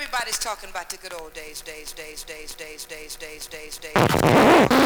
Everybody's talking about the good old days, days, days, days, days, days, days, days, days.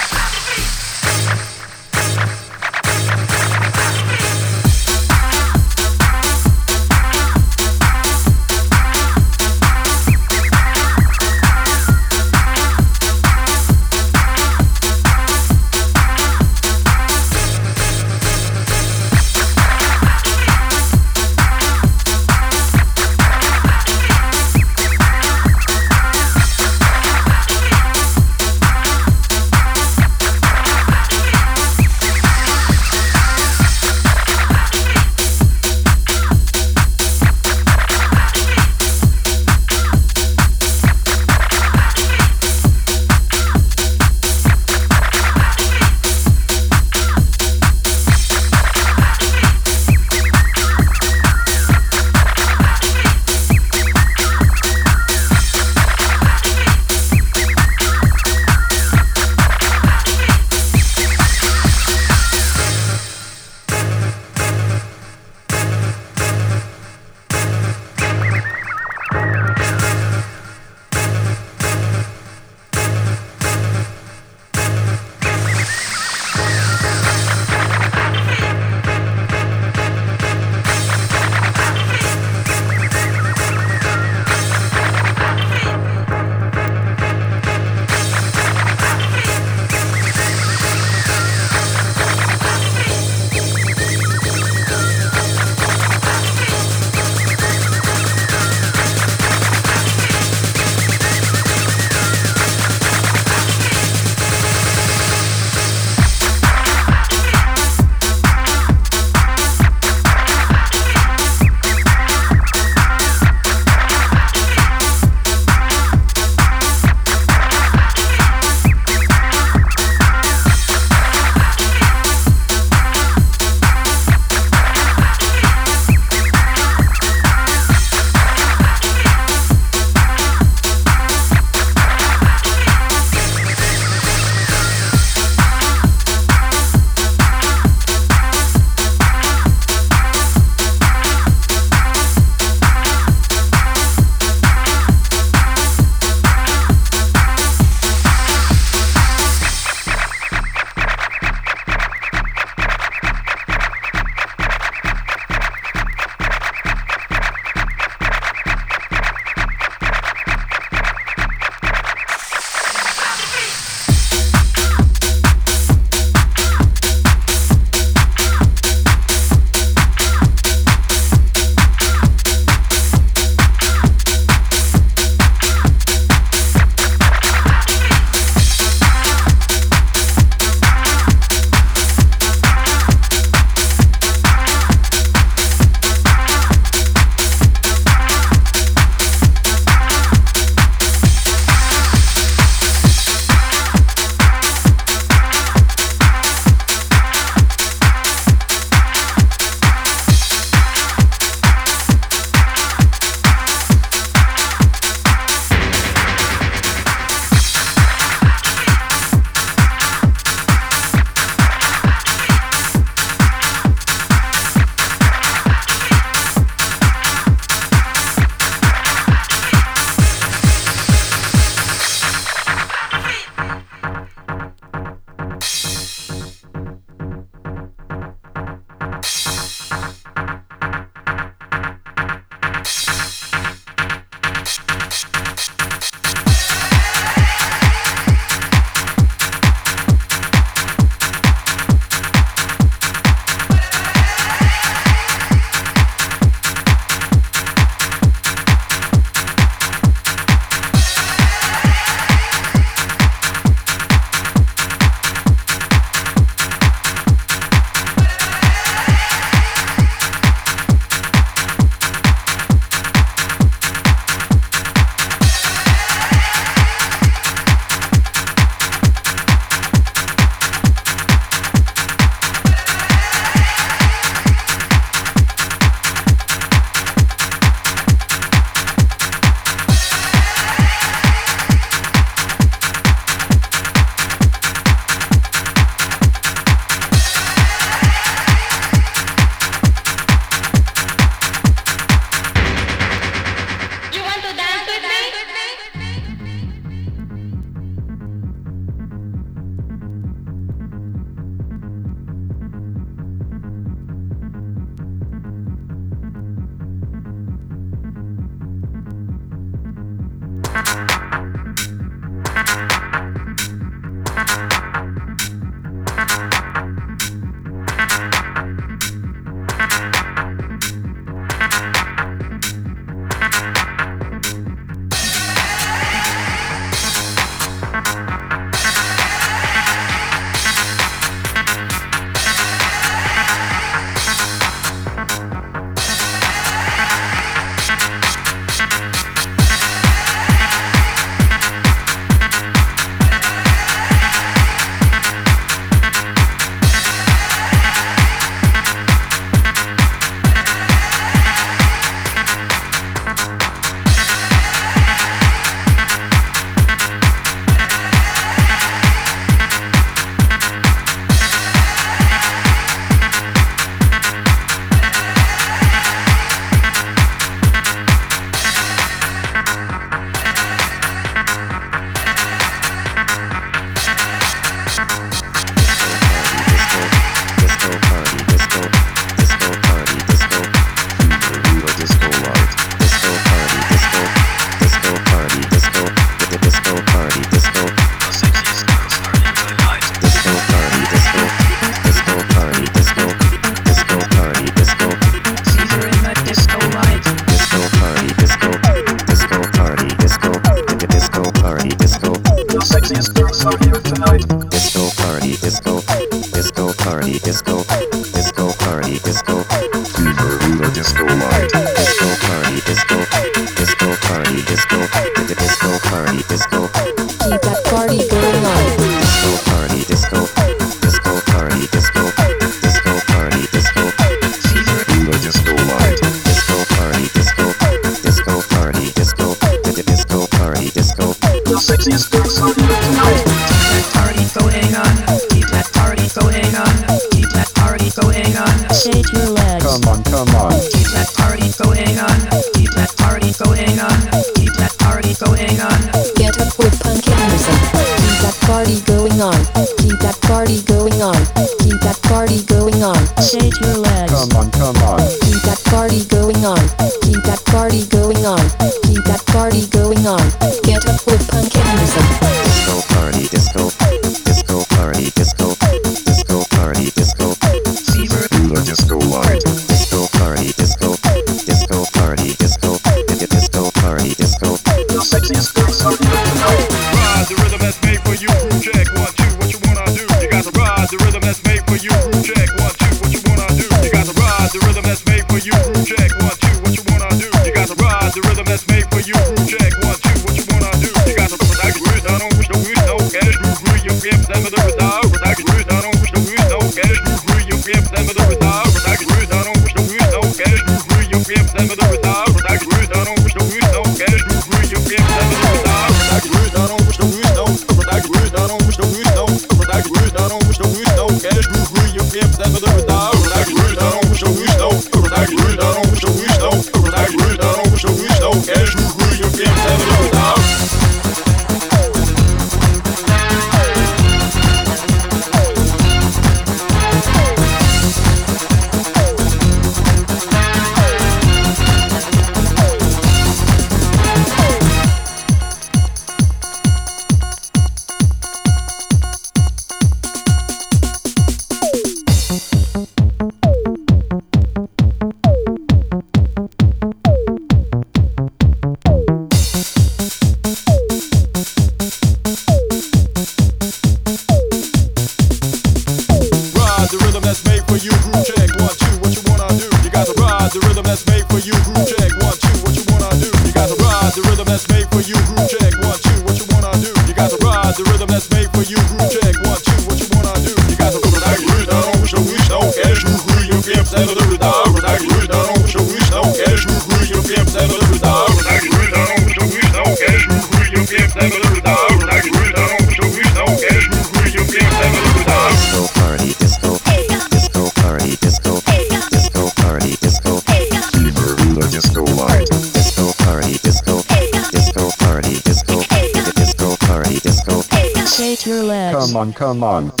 Come on.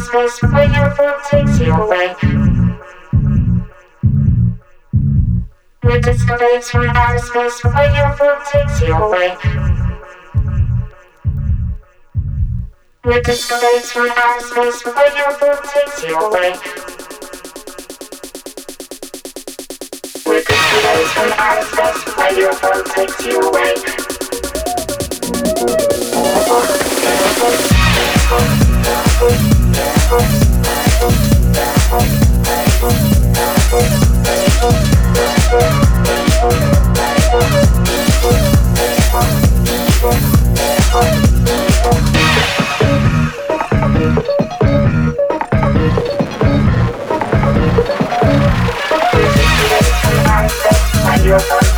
space where your thought takes you away. We're discovering through outer space where your thought takes you away. We're discovering through outer space where your thought takes you away. We're discovering through outer space where your phone takes you away. Oh, oh, oh, oh, oh, oh. your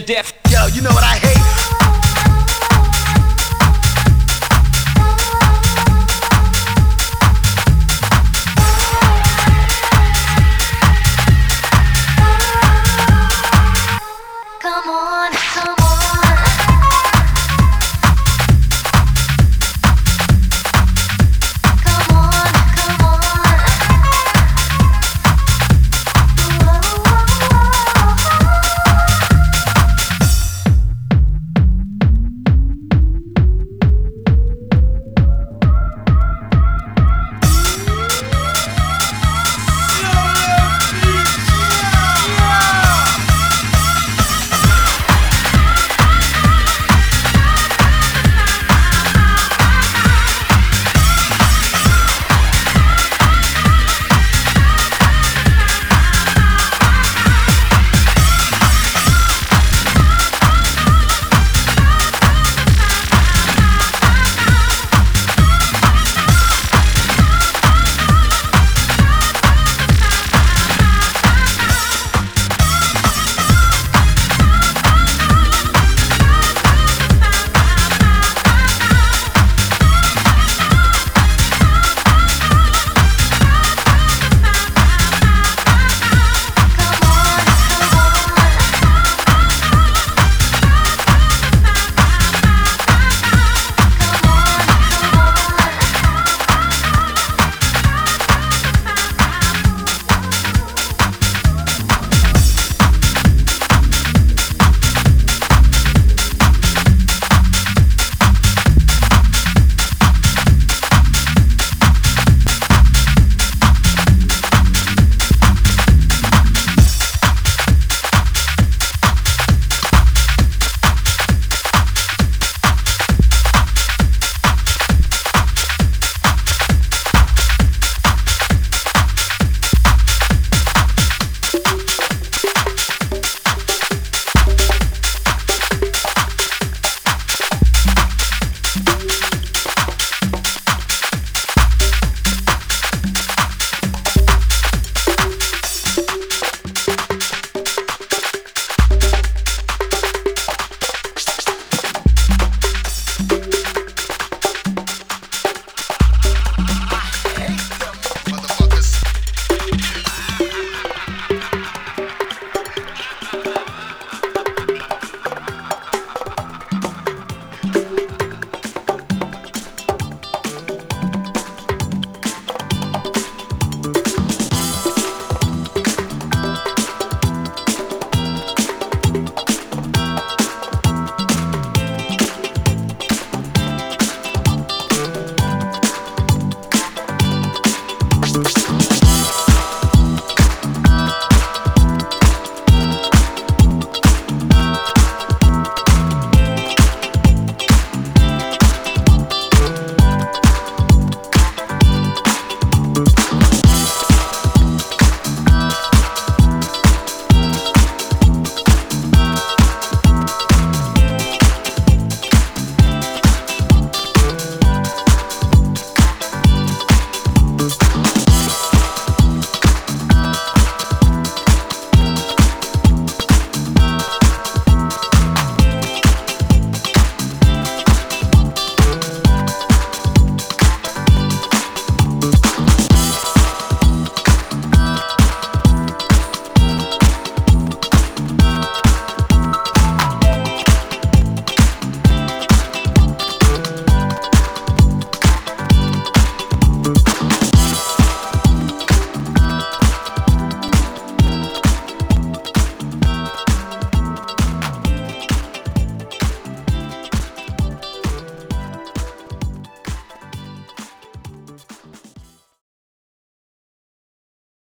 to death. Yo, you know what I hate?